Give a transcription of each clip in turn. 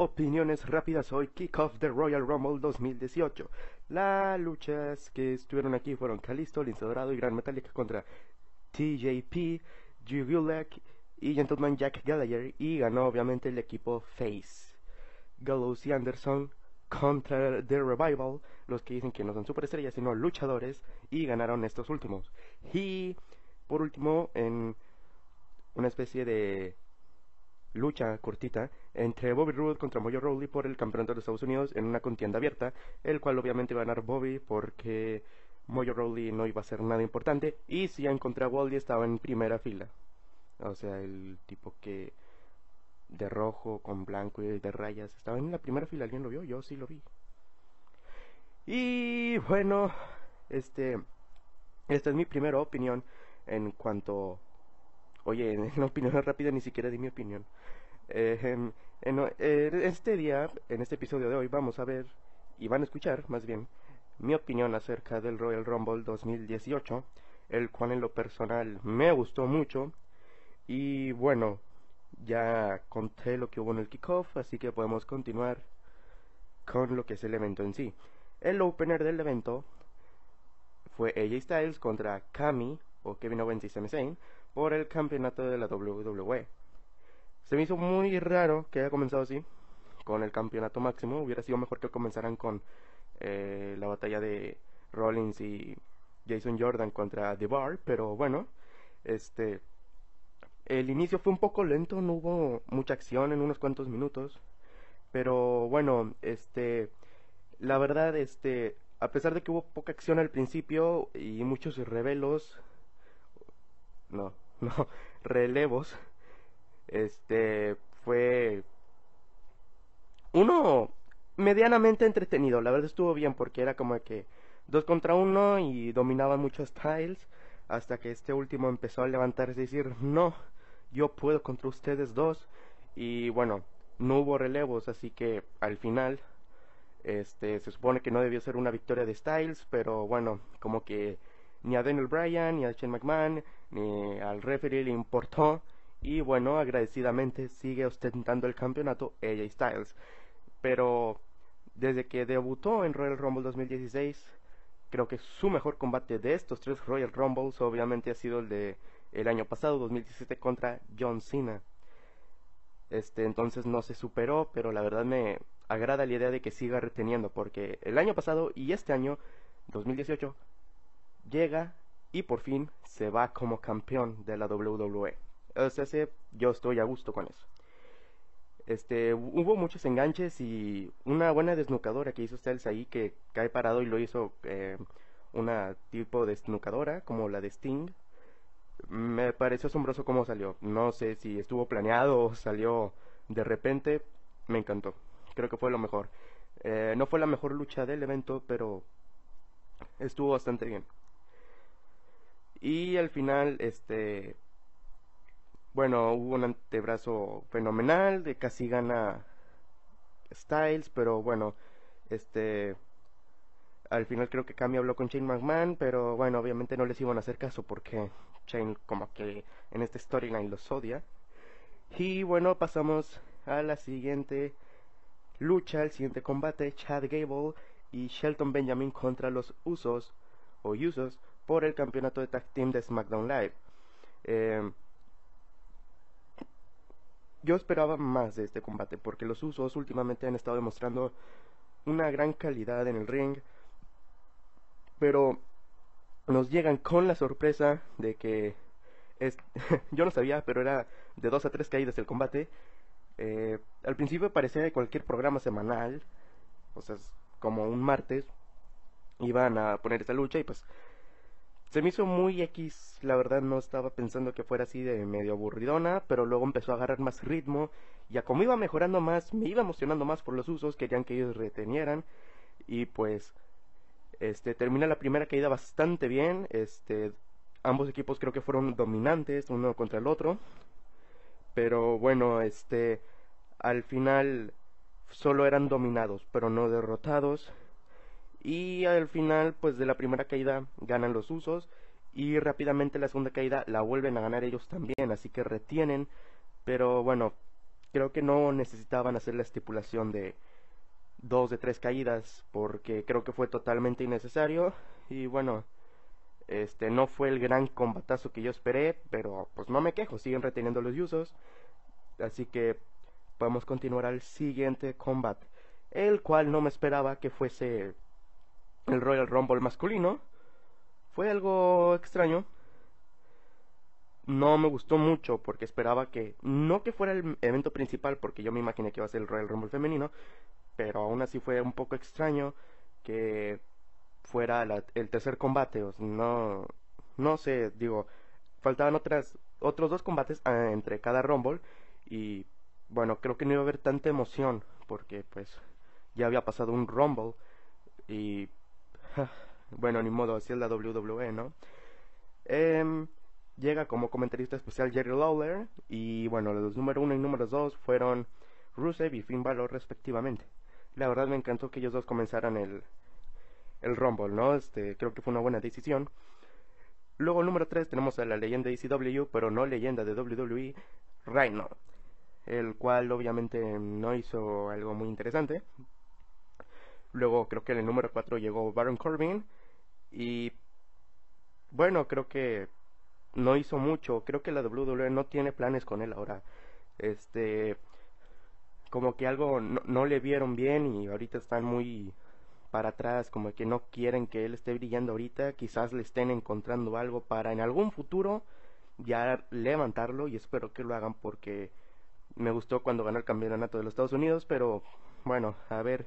opiniones rápidas hoy, Kickoff de Royal Rumble 2018. Las luchas que estuvieron aquí fueron Kalisto, Lince Dorado y Gran Metallica contra TJP, Drew Gulak y Gentleman Jack Gallagher y ganó obviamente el equipo Face. Gallows y Anderson contra The Revival, los que dicen que no son superestrellas sino luchadores y ganaron estos últimos. Y por último, en una especie de lucha cortita entre Bobby Roode contra Mojo Rawley por el campeonato de Estados Unidos en una contienda abierta, el cual obviamente iba a ganar Bobby porque Mojo Rawley no iba a ser nada importante y si ya encontré a Wally estaba en primera fila. O sea, el tipo que de rojo con blanco y de rayas estaba en la primera fila, ¿alguien lo vio? Yo sí lo vi. Y bueno, este esta es mi primera opinión en cuanto Oye, en la opinión rápida ni siquiera di mi opinión. Eh, en, en, este día, en este episodio de hoy, vamos a ver, y van a escuchar más bien, mi opinión acerca del Royal Rumble 2018, el cual en lo personal me gustó mucho. Y bueno, ya conté lo que hubo en el kickoff, así que podemos continuar con lo que es el evento en sí. El opener del evento fue AJ Styles contra Kami o Kevin Owens y Sami Zayn por el campeonato de la WWE. Se me hizo muy raro que haya comenzado así, con el campeonato máximo. Hubiera sido mejor que comenzaran con eh, la batalla de Rollins y Jason Jordan contra The Bar, pero bueno, este el inicio fue un poco lento, no hubo mucha acción en unos cuantos minutos, pero bueno, este la verdad este a pesar de que hubo poca acción al principio y muchos revelos no, no, relevos, este fue uno medianamente entretenido. La verdad estuvo bien porque era como que dos contra uno y dominaban muchos styles hasta que este último empezó a levantarse y decir no, yo puedo contra ustedes dos y bueno, no hubo relevos así que al final este se supone que no debió ser una victoria de Styles pero bueno como que ni a Daniel Bryan, ni a Shane McMahon, ni al referee le importó. Y bueno, agradecidamente sigue ostentando el campeonato AJ Styles. Pero desde que debutó en Royal Rumble 2016, creo que su mejor combate de estos tres Royal Rumbles obviamente ha sido el de el año pasado, 2017, contra John Cena. Este, entonces no se superó, pero la verdad me agrada la idea de que siga reteniendo, porque el año pasado y este año, 2018, llega y por fin se va como campeón de la WWE. O sea, yo estoy a gusto con eso. Este, hubo muchos enganches y una buena desnucadora que hizo Styles ahí que cae parado y lo hizo eh, una tipo de desnucadora como la de Sting. Me pareció asombroso cómo salió. No sé si estuvo planeado o salió de repente. Me encantó. Creo que fue lo mejor. Eh, no fue la mejor lucha del evento, pero estuvo bastante bien. Y al final, este, bueno, hubo un antebrazo fenomenal, de casi gana Styles, pero bueno, este, al final creo que Cami habló con Shane McMahon, pero bueno, obviamente no les iban a hacer caso porque Shane como que en esta storyline los odia. Y bueno, pasamos a la siguiente lucha, el siguiente combate, Chad Gable y Shelton Benjamin contra los Usos o Usos por el campeonato de tag team de SmackDown Live. Eh, yo esperaba más de este combate porque los usos últimamente han estado demostrando una gran calidad en el ring, pero nos llegan con la sorpresa de que es, yo no sabía, pero era de dos a tres caídas el combate. Eh, al principio parecía de cualquier programa semanal, o sea, como un martes, iban a poner esta lucha y pues se me hizo muy X, la verdad no estaba pensando que fuera así de medio aburridona, pero luego empezó a agarrar más ritmo, y a como iba mejorando más, me iba emocionando más por los usos, querían que ellos retenieran, y pues, este, termina la primera caída bastante bien, este, ambos equipos creo que fueron dominantes, uno contra el otro, pero bueno, este, al final solo eran dominados, pero no derrotados, y al final, pues de la primera caída ganan los usos y rápidamente la segunda caída la vuelven a ganar ellos también, así que retienen. Pero bueno, creo que no necesitaban hacer la estipulación de dos de tres caídas porque creo que fue totalmente innecesario y bueno este no fue el gran combatazo que yo esperé pero pues no me quejo siguen reteniendo los usos así que podemos continuar al siguiente combate el cual no me esperaba que fuese el Royal Rumble masculino. Fue algo extraño. No me gustó mucho porque esperaba que no que fuera el evento principal porque yo me imaginé que iba a ser el Royal Rumble femenino pero aún así fue un poco extraño que fuera el tercer combate, no, no sé, digo, faltaban otras, otros dos combates ah, entre cada Rumble y bueno, creo que no iba a haber tanta emoción porque pues ya había pasado un Rumble y bueno, ni modo, así es la WWE, ¿no? Em, llega como comentarista especial Jerry Lawler y bueno, los número uno y número dos fueron Rusev y Finn Balor respectivamente. La verdad me encantó que ellos dos comenzaran el, el Rumble, ¿no? Este, creo que fue una buena decisión. Luego, número 3, tenemos a la leyenda de ECW, pero no leyenda de WWE, Rhino, el cual obviamente no hizo algo muy interesante. Luego, creo que en el número 4 llegó Baron Corbin, y bueno, creo que no hizo mucho. Creo que la WWE no tiene planes con él ahora. Este, como que algo no, le vieron bien y ahorita están muy para atrás, como que no quieren que él esté brillando ahorita, quizás le estén encontrando algo para en algún futuro ya levantarlo y espero que lo hagan porque me gustó cuando ganó el campeonato de los Estados Unidos, pero bueno, a ver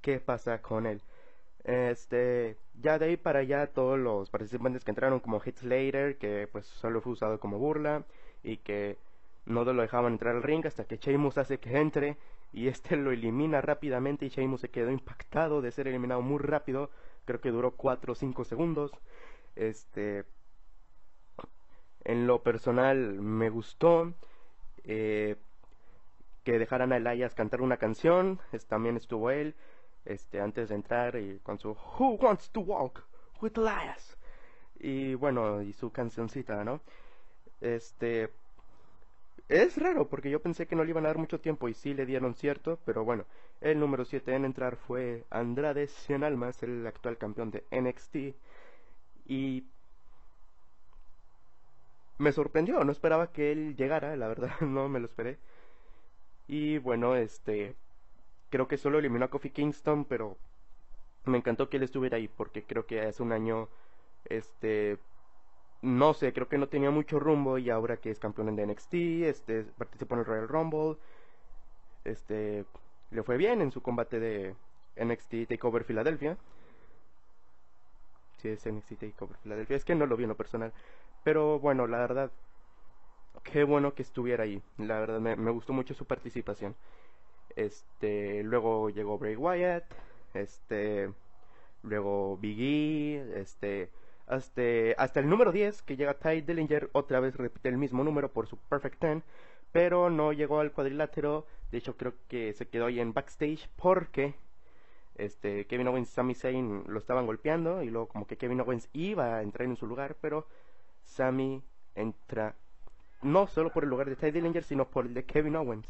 qué pasa con él. Este, ya de ahí para allá todos los participantes que entraron como Hit Slater, que pues solo fue usado como burla y que no lo dejaban entrar al ring hasta que Sheamus hace que entre y este lo elimina rápidamente y Sheamus se quedó impactado de ser eliminado muy rápido. Creo que duró 4 o 5 segundos. Este en lo personal me gustó eh, que dejaran a Elias cantar una canción. también estuvo él este antes de entrar y con su Who wants to walk with Elias y bueno y su cancioncita, ¿no? Este es raro porque yo pensé que no le iban a dar mucho tiempo y sí le dieron cierto, pero bueno, el número 7 en entrar fue Andrade Cien Almas, el actual campeón de NXT. Y me sorprendió, no esperaba que él llegara, la verdad, no me lo esperé. Y bueno, este, creo que solo eliminó a Kofi Kingston, pero me encantó que él estuviera ahí porque creo que hace un año, este, no sé, creo que no tenía mucho rumbo y ahora que es campeón de NXT, este, participó en el Royal Rumble, este, le fue bien en su combate de NXT Takeover Philadelphia. Si es NXT Takeover Philadelphia, es que no lo vi en lo personal, pero bueno, la verdad, qué bueno que estuviera ahí, la verdad me, me gustó mucho su participación. Este, luego llegó Bray Wyatt, este, luego Biggie, este, hasta, el número 10 que llega Ty Dillinger, otra vez repite el mismo número por su Perfect 10, pero no llegó al cuadrilátero, de hecho creo que se quedó ahí en backstage porque este Kevin Owens y Sami Zayn lo estaban golpeando y luego como que Kevin Owens iba a entrar en su lugar, pero Sami entra no solo por el lugar de Ty Dillinger, sino por el de Kevin Owens.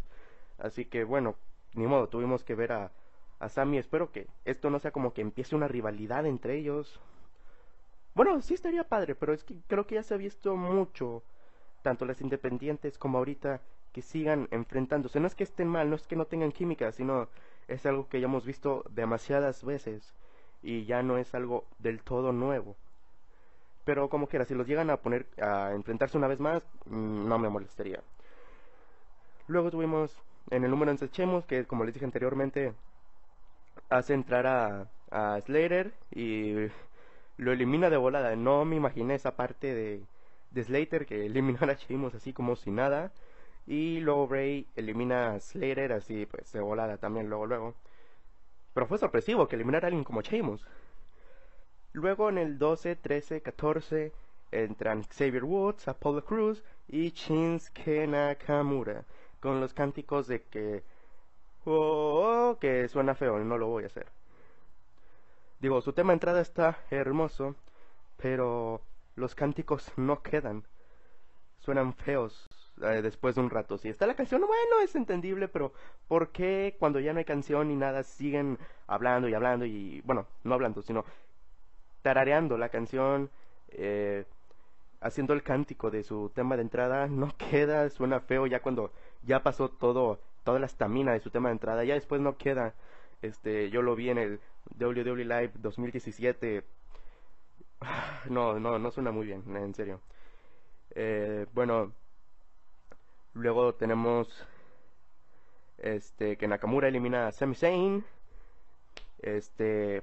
Así que bueno, ni modo, tuvimos que ver a, a Sami. Espero que esto no sea como que empiece una rivalidad entre ellos. Bueno, sí estaría padre, pero es que creo que ya se ha visto mucho, tanto las independientes como ahorita, que sigan enfrentándose. No es que estén mal, no es que no tengan química, sino es algo que ya hemos visto demasiadas veces y ya no es algo del todo nuevo. Pero como quiera, si los llegan a poner a enfrentarse una vez más, mm, no me molestaría. Luego tuvimos en el número en Chemos, que como les dije anteriormente, hace entrar a, a Slater y lo elimina de volada. No me imaginé esa parte de, de Slater que eliminara a Sheamus así como si nada. Y luego Bray elimina a Slater así pues de volada también luego luego. Pero fue sorpresivo que eliminara a alguien como Sheamus. Luego en el 12, 13, 14 entran Xavier Woods, Apollo Cruz y Shinsuke Nakamura con los cánticos de que oh, que suena feo, no lo voy a hacer. Digo, su tema de entrada está hermoso, pero los cánticos no quedan. Suenan feos. eh, después de un rato. Si está la canción, bueno, es entendible, pero ¿por qué cuando ya no hay canción ni nada siguen hablando y hablando y, bueno, no hablando, sino tarareando la canción, eh, haciendo el cántico de su tema de entrada? No queda, suena feo ya cuando ya pasó todo, toda la estamina de su tema de entrada, ya después no queda. Este, yo lo vi en el WWE Live 2017. No, no, no suena muy bien, en serio. Eh, bueno, luego tenemos este que Nakamura elimina a Sami Zayn. Este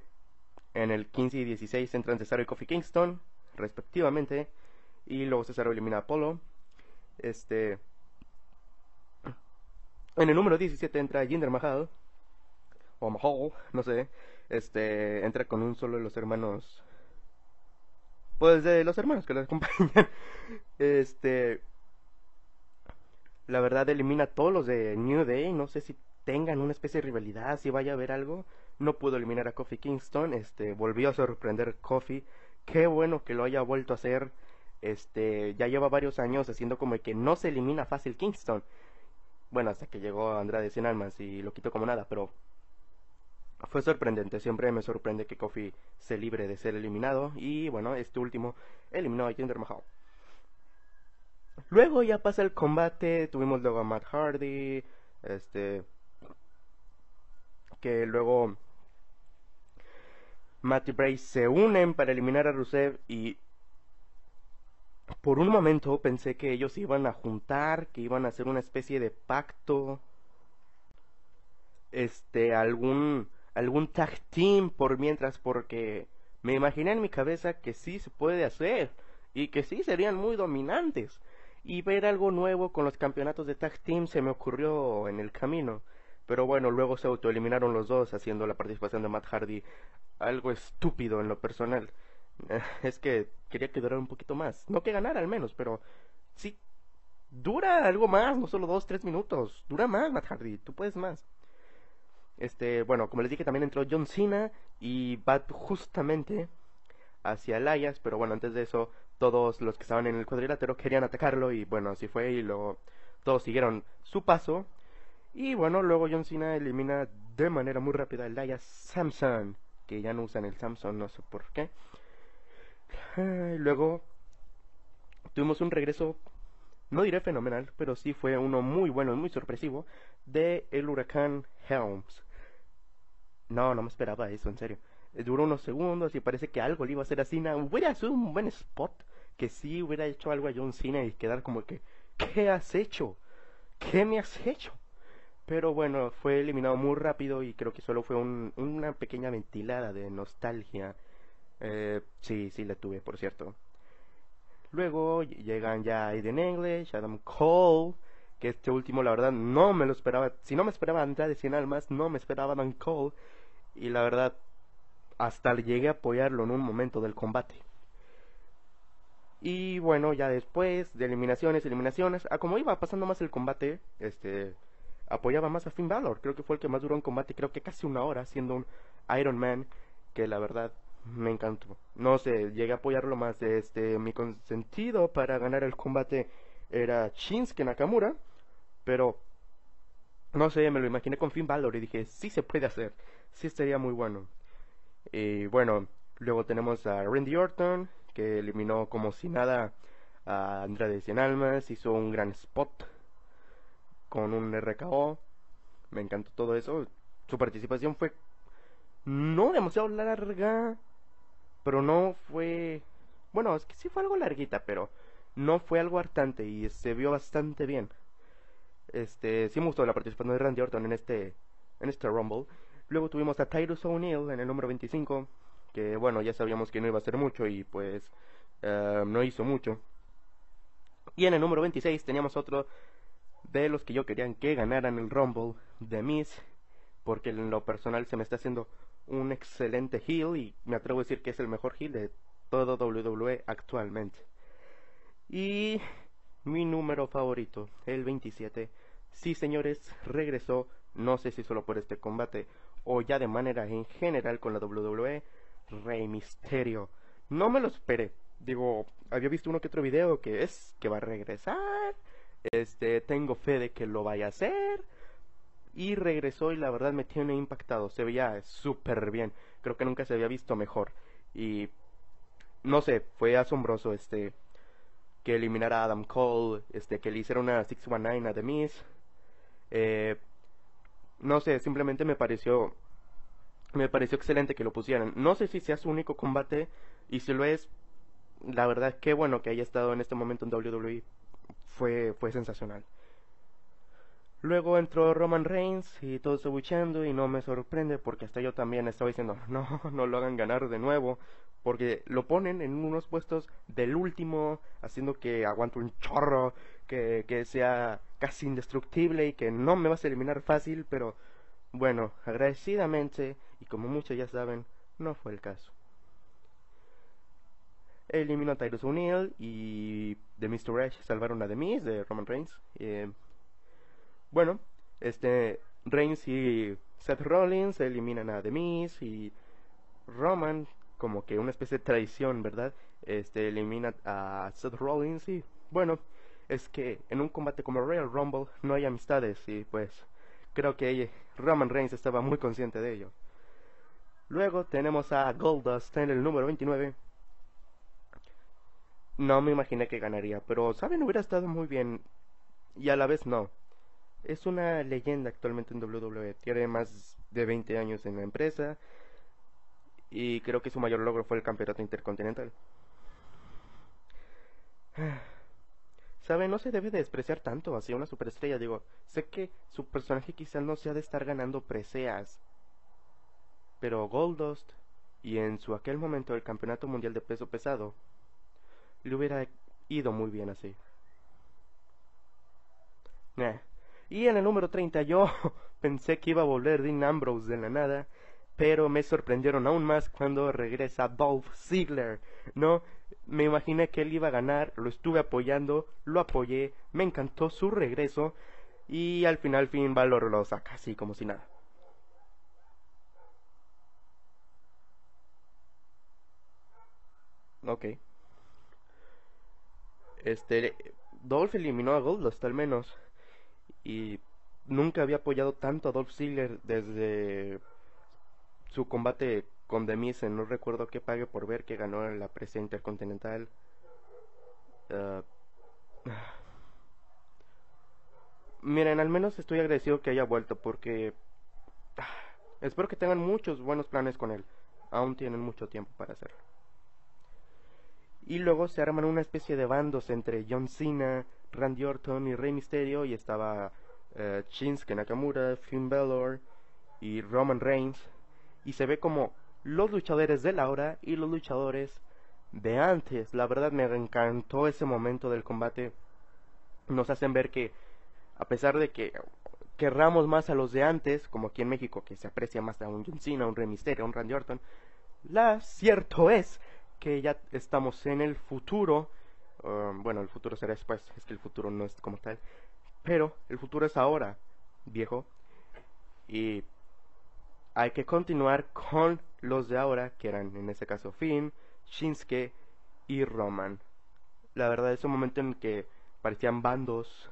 en el 15 y 16 entran Cesaro y Kofi Kingston, respectivamente, y luego Cesaro elimina a Apollo. Este en el número 17 entra Jinder Mahal o Mahal, no sé. Este entra con un solo de los hermanos pues de los hermanos que lo acompañan. Este. La verdad elimina a todos los de New Day. No sé si tengan una especie de rivalidad, si vaya a haber algo. No pudo eliminar a Kofi Kingston. Este. Volvió a sorprender Kofi. Qué bueno que lo haya vuelto a hacer. Este. Ya lleva varios años haciendo como que no se elimina fácil Kingston. Bueno, hasta que llegó Andrade sin almas y lo quitó como nada, pero fue sorprendente, siempre me sorprende que Kofi se libre de ser eliminado y bueno, este último eliminó a Jinder Mahal. Luego ya pasa el combate, tuvimos luego a Matt Hardy, este que luego Matt y Bray se unen para eliminar a Rusev y por un momento pensé que ellos iban a juntar, que iban a hacer una especie de pacto, este, algún algún tag team por mientras porque me imaginé en mi cabeza que sí se puede hacer y que sí serían muy dominantes. Y ver algo nuevo con los campeonatos de tag team se me ocurrió en el camino. Pero bueno luego se autoeliminaron los dos haciendo la participación de Matt Hardy. Algo estúpido en lo personal es que quería que durara un poquito más no que ganara al menos pero sí dura algo más no solo dos tres minutos dura más Matt Hardy tú puedes más este, bueno, como les dije, también entró John Cena y va justamente hacia Elias, pero bueno, antes de eso, todos los que estaban en el cuadrilátero querían atacarlo y bueno, así fue y luego todos siguieron su paso. Y bueno, luego John Cena elimina de manera muy rápida a Elias Samson, que ya no usan el Samson, no sé por qué. Luego tuvimos un regreso, no diré fenomenal, pero sí fue uno muy bueno y muy sorpresivo, de el huracán Helms. No, no me esperaba eso, en serio. Duró unos segundos y parece que algo le iba a hacer a Cena. Hubiera sido un buen spot que sí hubiera hecho algo a John Cena y quedar como que, ¿qué has hecho? ¿Qué me has hecho? Pero bueno, fue eliminado muy rápido y creo que solo fue una pequeña ventilada de nostalgia. Eh, sí, sí la tuve, por cierto. Luego llegan ya Aiden English, Adam Cole, que este último la verdad no me lo esperaba. Si no me esperaba Andrade Cien Almas, no me esperaba Adam Cole y la verdad hasta llegué a apoyarlo en un momento del combate. Y bueno, ya después de eliminaciones, eliminaciones, a como iba pasando más el combate, este apoyaba más a Finn Balor, creo que fue el que más duró en combate, creo que casi una hora siendo un Iron Man que la verdad me encantó. No sé, llegué a apoyarlo más, este mi consentido para ganar el combate era Shinsuke Nakamura, pero no sé, me lo imaginé con Finn Balor y dije, sí se puede hacer sí estaría muy bueno. Y bueno, luego tenemos a Randy Orton, que eliminó como si nada a Andrade Cien Almas, hizo un gran spot con un RKO. Me encantó todo eso. Su participación fue no demasiado larga, pero no fue... Bueno, es que sí fue algo larguita, pero no fue algo hartante y se vio bastante bien. Este, sí me gustó la participación de Randy Orton en este en este Rumble. Luego tuvimos a Tyrus O'Neill en el número 25, que bueno, ya sabíamos que no iba a hacer mucho y pues eh, no hizo mucho. Y en el número 26 teníamos otro de los que yo quería que ganaran el Rumble, de Miz, porque en lo personal se me está haciendo un excelente heel y me atrevo a decir que es el mejor heel de todo WWE actualmente. Y mi número favorito, el 27. Sí, señores, regresó, no sé si solo por este combate o ya de manera en general con la WWE, Rey Misterio. No me lo esperé. Digo, había visto uno que otro video que es que va a regresar Este, tengo fe de que lo vaya a hacer. Y regresó y la verdad me tiene impactado. Se veía súper bien. Creo que nunca se había visto mejor. Y no sé, fue asombroso este que eliminara a Adam Cole, este que le hiciera una 619 a The Miz. Eh, no sé, simplemente me pareció me pareció excelente que lo pusieran. No sé si sea su único combate y si lo es, la verdad qué bueno que haya estado en este momento en WWE. Fue fue sensacional. Luego entró Roman Reigns y todo se buchando y no me sorprende porque hasta yo también estaba diciendo, no, no lo hagan ganar de nuevo, porque lo ponen en unos puestos del último, haciendo que aguante un chorro, que, que sea casi indestructible y que no me vas a eliminar fácil, pero bueno, agradecidamente, y como muchos ya saben, no fue el caso. Eliminó a Tyrus O'Neill y de Mr. Edge salvaron a The Miz de Roman Reigns. Eh, bueno, este Reigns y Seth Rollins eliminan a The y Roman, como que una especie de traición, ¿verdad? Este elimina a Seth Rollins y bueno, es que en un combate como Royal Rumble no hay amistades y pues creo que Roman Reigns estaba muy consciente de ello. Luego tenemos a Goldust en el número 29. No me imaginé que ganaría, pero saben, hubiera estado muy bien y a la vez no es una leyenda actualmente en WWE. Tiene más de 20 años en la empresa y creo que su mayor logro fue el campeonato intercontinental. Sabe, no se debe despreciar tanto hacia una superestrella. Digo, sé que su personaje quizás no sea de estar ganando preseas, pero Goldust y en su aquel momento el campeonato mundial de peso pesado le hubiera ido muy bien así. Y en el número 30 yo pensé que iba a volver Dean Ambrose de la nada, pero me sorprendieron aún más cuando regresa Dolph Ziggler, ¿no? Me imaginé que él iba a ganar, lo estuve apoyando, lo apoyé, me encantó su regreso y al final Finn Balor lo saca así como si nada. Ok. Este, Dolph eliminó a Goldust al menos y nunca había apoyado tanto a Dolph Ziggler desde su combate con The no recuerdo qué pague por ver que ganó la presa intercontinental. Ah, miren, al menos estoy agradecido que haya vuelto porque ah, espero que tengan muchos buenos planes con él. Aún tienen mucho tiempo para hacerlo. Y luego se arman una especie de bandos entre John Cena, Randy Orton y Rey Mysterio y estaba eh, Shinsuke Nakamura, Finn Balor y Roman Reigns y se ve como los luchadores de la hora y los luchadores de antes. La verdad me encantó ese momento del combate. Nos hacen ver que a pesar de que querramos más a los de antes, como aquí en México que se aprecia más a un John Cena, un Rey Mysterio, un Randy Orton, la cierto es que ya estamos en el futuro Um, bueno, el futuro será después, es que el futuro no es como tal. Pero el futuro es ahora, viejo. Y hay que continuar con los de ahora, que eran en este caso Finn, Shinsuke y Roman. La verdad es un momento en que parecían bandos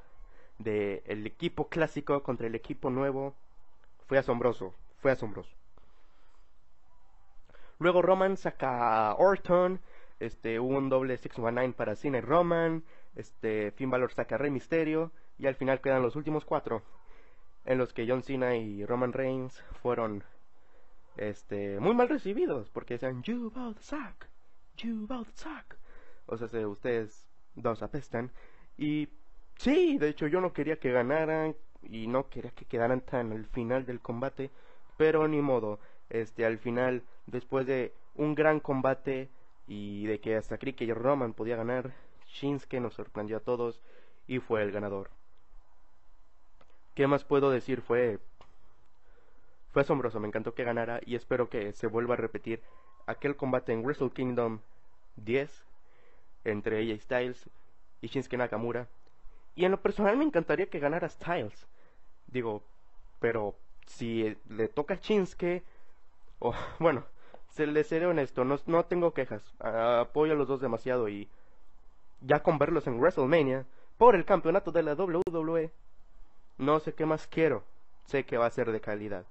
del el equipo clásico contra el equipo nuevo. Fue asombroso, fue asombroso. Luego Roman saca a Orton este, un doble 619 para Cena y Roman, este, Finn Balor saca a Rey Misterio, y al final quedan los últimos cuatro, en los que John Cena y Roman Reigns fueron este, muy mal recibidos, porque decían, you both suck, you both suck. O sea, ustedes dos apestan. Y sí, de hecho yo no quería que ganaran y no quería que quedaran tan al final del combate, pero ni modo, este, al final, después de un gran combate, y de que hasta creí que Roman podía ganar, Shinsuke nos sorprendió a todos y fue el ganador. ¿Qué más puedo decir? Fue fue asombroso, me encantó que ganara y espero que se vuelva a repetir aquel combate en Wrestle Kingdom 10 entre AJ Styles y Shinsuke Nakamura. Y en lo personal me encantaría que ganara Styles. Digo, pero si le toca a Shinsuke, o bueno, se le seré honesto, no, no tengo quejas. apoyo a los dos demasiado y ya con verlos en WrestleMania, por el campeonato de la WWE. No sé qué más quiero, sé que va a ser de calidad.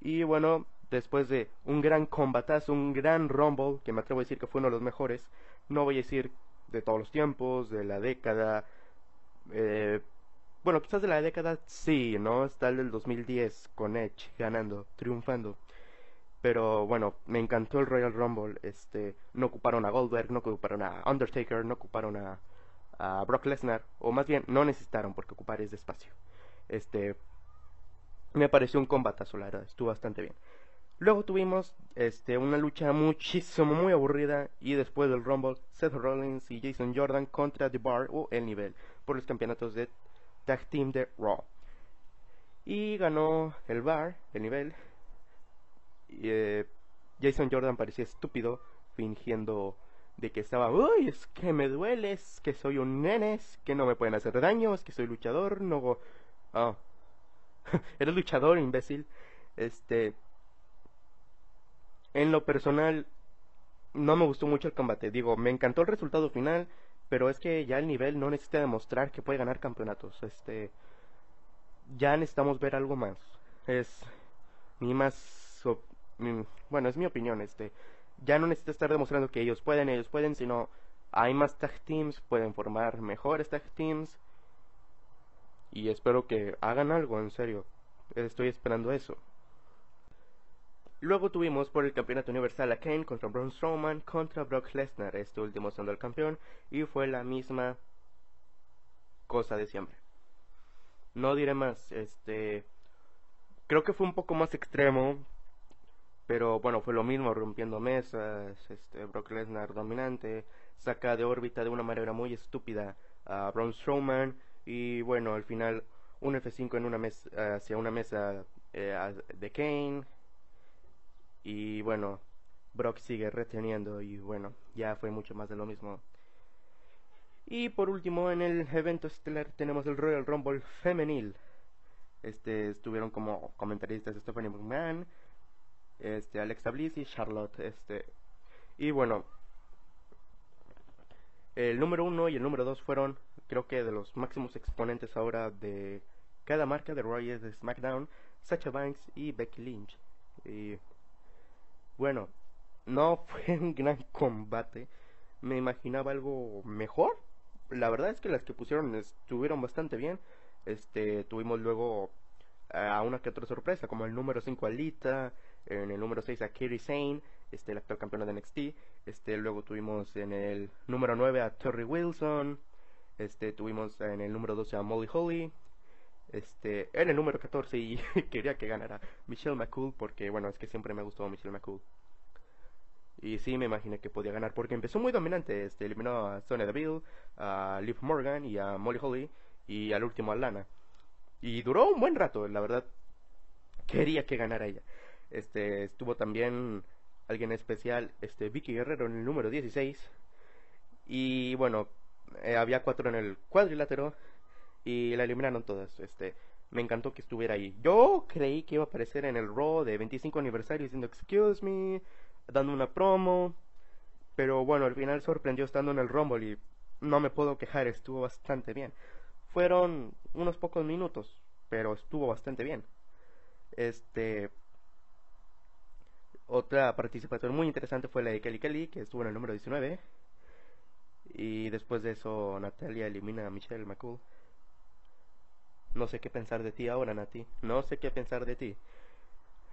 Y bueno, después de un gran combatazo, un gran Rumble, que me atrevo a decir que fue uno de los mejores, no voy a decir de todos los tiempos, de la década, eh, bueno, quizás de la década sí, ¿no? Está el del 2010 con Edge ganando, triunfando. Pero bueno, me encantó el Royal Rumble. Este, no ocuparon a Goldberg, no ocuparon a Undertaker, no ocuparon a, Brock Lesnar, o más bien no necesitaron porque ocupar es despacio. Este, me pareció un combatazo, la estuvo bastante bien. Luego tuvimos este, una lucha muchísimo, muy aburrida. Y después del Rumble, Seth Rollins y Jason Jordan contra The Bar o El Nivel por los campeonatos de Tag Team de Raw. Y ganó el Bar, el nivel. Eh, Jason Jordan parecía estúpido, fingiendo de que estaba, uy, es que me duele, que soy un nene, que no me pueden hacer daño, es que soy luchador, no... Oh. Eres luchador, imbécil. Este... En lo personal, no me gustó mucho el combate. Digo, me encantó el resultado final, pero es que ya el nivel no necesita demostrar que puede ganar campeonatos. Este, ya necesitamos ver algo más. Es mi más, bueno, es mi opinión. Este, ya no necesita estar demostrando que ellos pueden, ellos pueden, sino hay más tag teams, pueden formar mejores tag teams. Y espero que hagan algo, en serio. Estoy esperando eso. Luego tuvimos por el campeonato universal a Kane contra Braun Strowman contra Brock Lesnar, este último siendo el campeón, y fue la misma cosa de siempre. No diré más, este creo que fue un poco más extremo, pero bueno, fue lo mismo, rompiendo mesas, este Brock Lesnar dominante, saca de órbita de una manera muy estúpida a Braun Strowman y bueno, al final un F5 en una mesa hacia una mesa eh, de Kane y bueno, Brock sigue reteniendo y bueno, ya fue mucho más de lo mismo. Y por último, en el evento estelar tenemos el Royal Rumble femenil. Este estuvieron como comentaristas Stephanie McMahon, este Alexa Bliss y Charlotte, este y bueno, el número uno y el número dos fueron, creo que de los máximos exponentes ahora de cada marca de Royals de SmackDown, Sacha Banks y Becky Lynch. Y bueno, no fue un gran combate. Me imaginaba algo mejor. La verdad es que las que pusieron estuvieron bastante bien. Este, tuvimos luego a una que otra sorpresa, como el número 5 Alita, en el número 6 a Kairi Sane, este, el actual campeón de NXT. Este, luego tuvimos en el número 9 a Terry Wilson. Este, tuvimos en el número 12 a Molly Holly. Este, en el número 14 y quería que ganara Michelle McCool porque, bueno, es que siempre me gustó Michelle McCool. Y sí, me imaginé que podía ganar porque empezó muy dominante. Este, eliminó a Sonya Deville, a Liv Morgan y a Molly Holly y al último a Lana. Y duró un buen rato, la verdad. Quería que ganara ella. Este, estuvo también alguien especial, este, Vicky Guerrero en el número 16. Y bueno, eh, había cuatro en el cuadrilátero y la eliminaron todas. Este, me encantó que estuviera ahí. Yo creí que iba a aparecer en el Raw de 25 aniversario diciendo excuse me, dando una promo, pero bueno, al final sorprendió estando en el Rumble y no me puedo quejar, estuvo bastante bien. Fueron unos pocos minutos, pero estuvo bastante bien. Este otra participación muy interesante fue la de Kelly Kelly, que estuvo en el número 19. Y después de eso Natalia elimina a Michelle McCool. No sé qué pensar de ti ahora, Nati. No sé qué pensar de ti.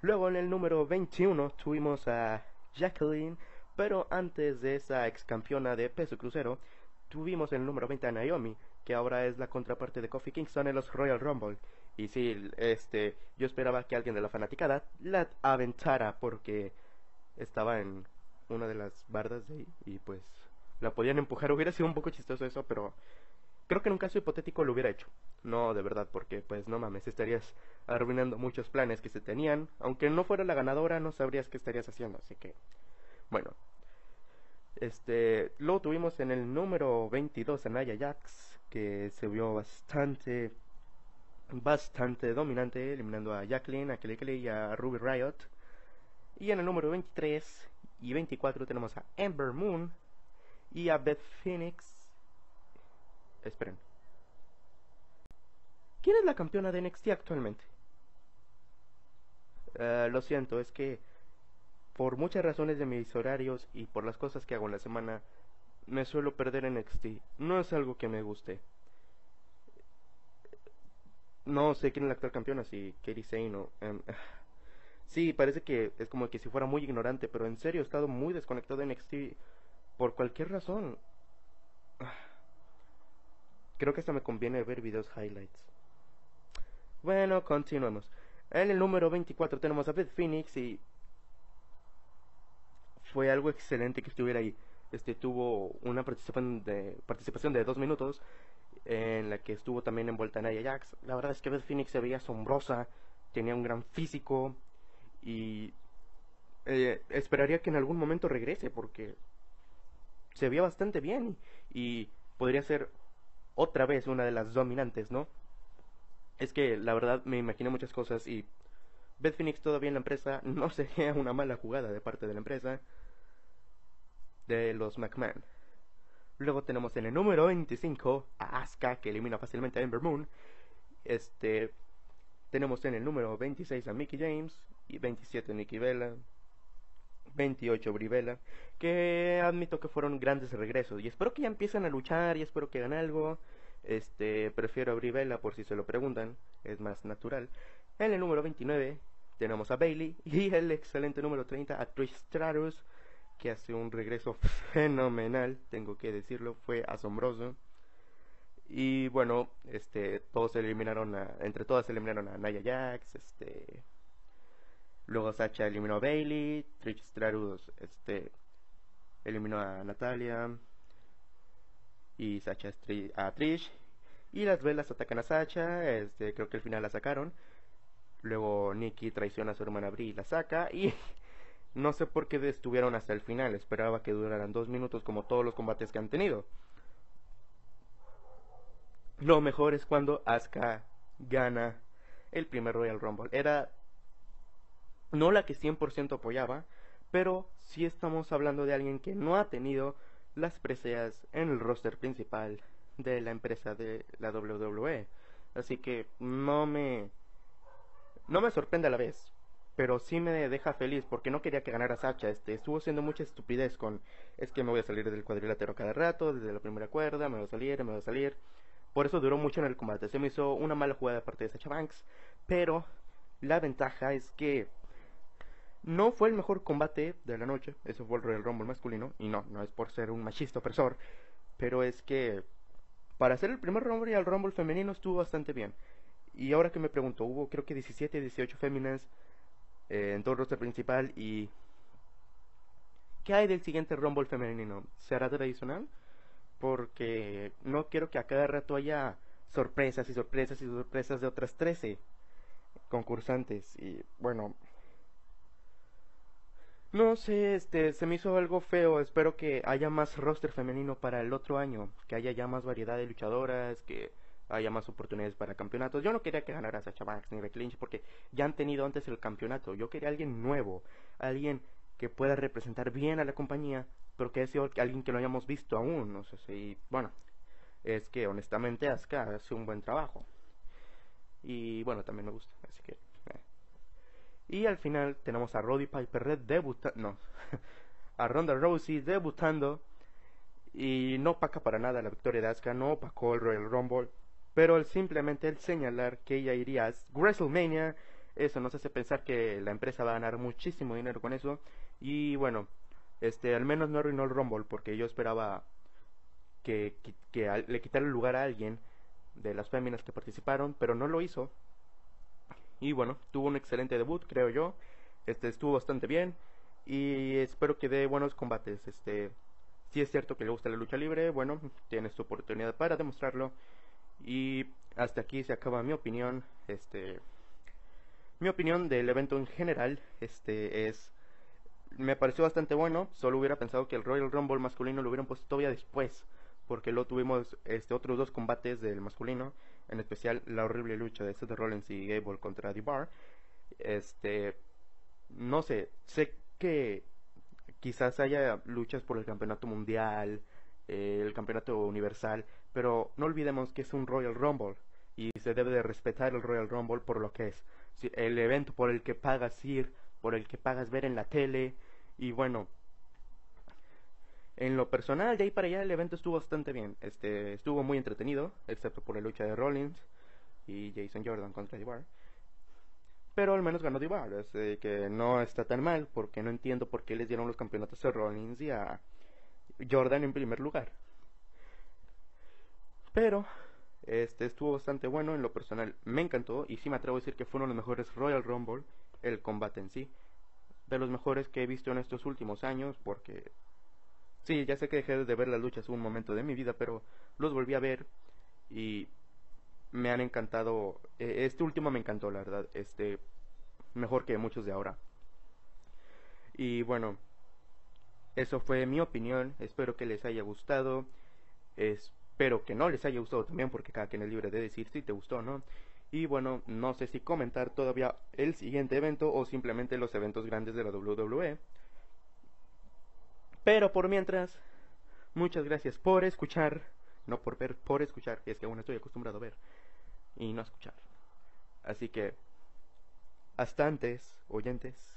Luego en el número 21 tuvimos a Jacqueline, pero antes de esa ex campeona de peso crucero, tuvimos el número 20 a Naomi, que ahora es la contraparte de Kofi Kingston en los Royal Rumble. Y sí, este, yo esperaba que alguien de la fanaticada la aventara porque estaba en una de las bardas de ahí y pues la podían empujar. Hubiera sido un poco chistoso eso, pero Creo que en un caso hipotético lo hubiera hecho. No, de verdad, porque pues no mames, estarías arruinando muchos planes que se tenían. Aunque no fuera la ganadora, no sabrías qué estarías haciendo. Así que, bueno. Este, luego tuvimos en el número 22 a Naya Jax, que se vio bastante, bastante dominante, eliminando a Jacqueline, a Kelly y a Ruby Riot. Y en el número 23 y 24 tenemos a Ember Moon y a Beth Phoenix esperen. ¿Quién es la campeona de NXT actualmente? Uh, lo siento, es que por muchas razones de mis horarios y por las cosas que hago en la semana, me suelo perder NXT. No es algo que me guste. No sé quién es la actual campeona, si Katie Sane o... Um, sí, parece que es como que si fuera muy ignorante, pero en serio he estado muy desconectado de NXT por cualquier razón. Creo que hasta me conviene ver videos highlights. Bueno, continuemos. En el número 24 tenemos a Beth Phoenix y fue algo excelente que estuviera ahí. Este tuvo una participación participación de dos minutos en la que estuvo también envuelta Nia Jax. La verdad es que Beth Phoenix se veía asombrosa, tenía un gran físico y eh, esperaría que en algún momento regrese porque se veía bastante bien y podría ser otra vez una de las dominantes, ¿no? Es que la verdad me imaginé muchas cosas y Beth Phoenix todavía en la empresa no sería una mala jugada de parte de la empresa de los McMahon. Luego tenemos en el número 25 a Asuka que elimina fácilmente a Ember Moon. Este tenemos en el número 26 a Mickey James y 27 Nikki Bella. 28 Brivella, que admito que fueron grandes regresos y espero que ya empiecen a luchar y espero que hagan algo. Este, prefiero a Brivella por si se lo preguntan, es más natural. En el número 29 tenemos a Bailey y el excelente número 30 a Trish Stratus, que hace un regreso fenomenal, tengo que decirlo, fue asombroso. Y bueno, este, todos eliminaron a, entre todas eliminaron a Naya Jax, este, luego Sacha eliminó a Bailey, Trish Stratus, este, eliminó a Natalia, y Sacha a Trish. Y las velas atacan a Sacha, este, creo que al final la sacaron. Luego Nikki traiciona a su hermana Brie y la saca. Y no sé por qué estuvieron hasta el final. Esperaba que duraran dos minutos como todos los combates que han tenido. Lo mejor es cuando Asuka gana el primer Royal Rumble. Era no la que 100% apoyaba, pero sí estamos hablando de alguien que no ha tenido las preseas en el roster principal de la empresa de la WWE. Así que no me no me sorprende a la vez, pero sí me deja feliz porque no quería que ganara Sacha, este estuvo haciendo mucha estupidez con es que me voy a salir del cuadrilátero cada rato, desde la primera cuerda, me voy a salir, me voy a salir. Por eso duró mucho en el combate, se me hizo una mala jugada de parte de Sacha Banks, pero la ventaja es que no fue el mejor combate de la noche, eso fue el Royal Rumble masculino, y no, no es por ser un machista opresor, pero es que para hacer el primer Rumble y el Rumble femenino estuvo bastante bien. Y ahora que me pregunto, hubo creo que 17, 18 féminas eh, en todo el roster principal y... ¿Qué hay del siguiente Rumble femenino? ¿Será tradicional? Porque no quiero que a cada rato haya sorpresas y sorpresas y sorpresas de otras 13 concursantes. Y bueno, no sé, este, se me hizo algo feo. Espero que haya más roster femenino para el otro año. Que haya ya más variedad de luchadoras, que haya más oportunidades para campeonatos. Yo no quería que ganara Sacha Banks ni Becky Lynch porque ya han tenido antes el campeonato. Yo quería alguien nuevo, alguien que pueda representar bien a la compañía, pero que sea alguien que no hayamos visto aún. No sé si, bueno, es que honestamente Asuka hace un buen trabajo. Y bueno, también me gusta, así que y al final tenemos a Roddy Piper Red debutando, no, a Ronda Rousey debutando y no opaca para nada la victoria de Asuka, no opacó el Royal Rumble, pero el simplemente el señalar que ella iría a WrestleMania, eso nos hace pensar que la empresa va a ganar muchísimo dinero con eso y bueno, este al menos no arruinó el Rumble porque yo esperaba que, que le quitara el lugar a alguien de las féminas que participaron, pero no lo hizo y bueno, tuvo un excelente debut, creo yo. Este estuvo bastante bien y espero que dé buenos combates. Este, si es cierto que le gusta la lucha libre, bueno, tienes tu oportunidad para demostrarlo. Y hasta aquí se acaba mi opinión. Este, mi opinión del evento en general, este es me pareció bastante bueno. Solo hubiera pensado que el Royal Rumble masculino lo hubieran puesto todavía después, porque luego tuvimos este otros dos combates del masculino en especial la horrible lucha de Seth Rollins y Gable contra The Bar. Este, no sé, sé que quizás haya luchas por el campeonato mundial, eh, el campeonato universal, Pero no olvidemos que es un Royal Rumble y se debe de respetar el Royal Rumble por lo que es. El evento por el que pagas ir, por el que pagas ver en la tele y bueno, en lo personal, de ahí para allá el evento estuvo bastante bien. Este, estuvo muy entretenido, excepto por la lucha de Rollins y Jason Jordan contra Divar. Pero al menos ganó Divar, así que no está tan mal, porque no entiendo por qué les dieron los campeonatos a Rollins y a Jordan en primer lugar. Pero este estuvo bastante bueno en lo personal, me encantó y sí me atrevo a decir que fue uno de los mejores Royal Rumble, el combate en sí, de los mejores que he visto en estos últimos años, porque Sí, ya sé que dejé de ver las luchas un momento de mi vida, pero los volví a ver y me han encantado. E, este último me encantó, la verdad. Este, mejor que muchos de ahora. Y bueno, eso fue mi opinión. Espero que les haya gustado. Espero que no les haya gustado también, porque cada quien es libre de decir si te gustó o no. Y bueno, no sé si comentar todavía el siguiente evento o simplemente los eventos grandes de la WWE. Pero por mientras, muchas gracias por escuchar, no por ver, por escuchar, es que aún estoy acostumbrado a ver y no a escuchar. Así que, hasta antes, oyentes.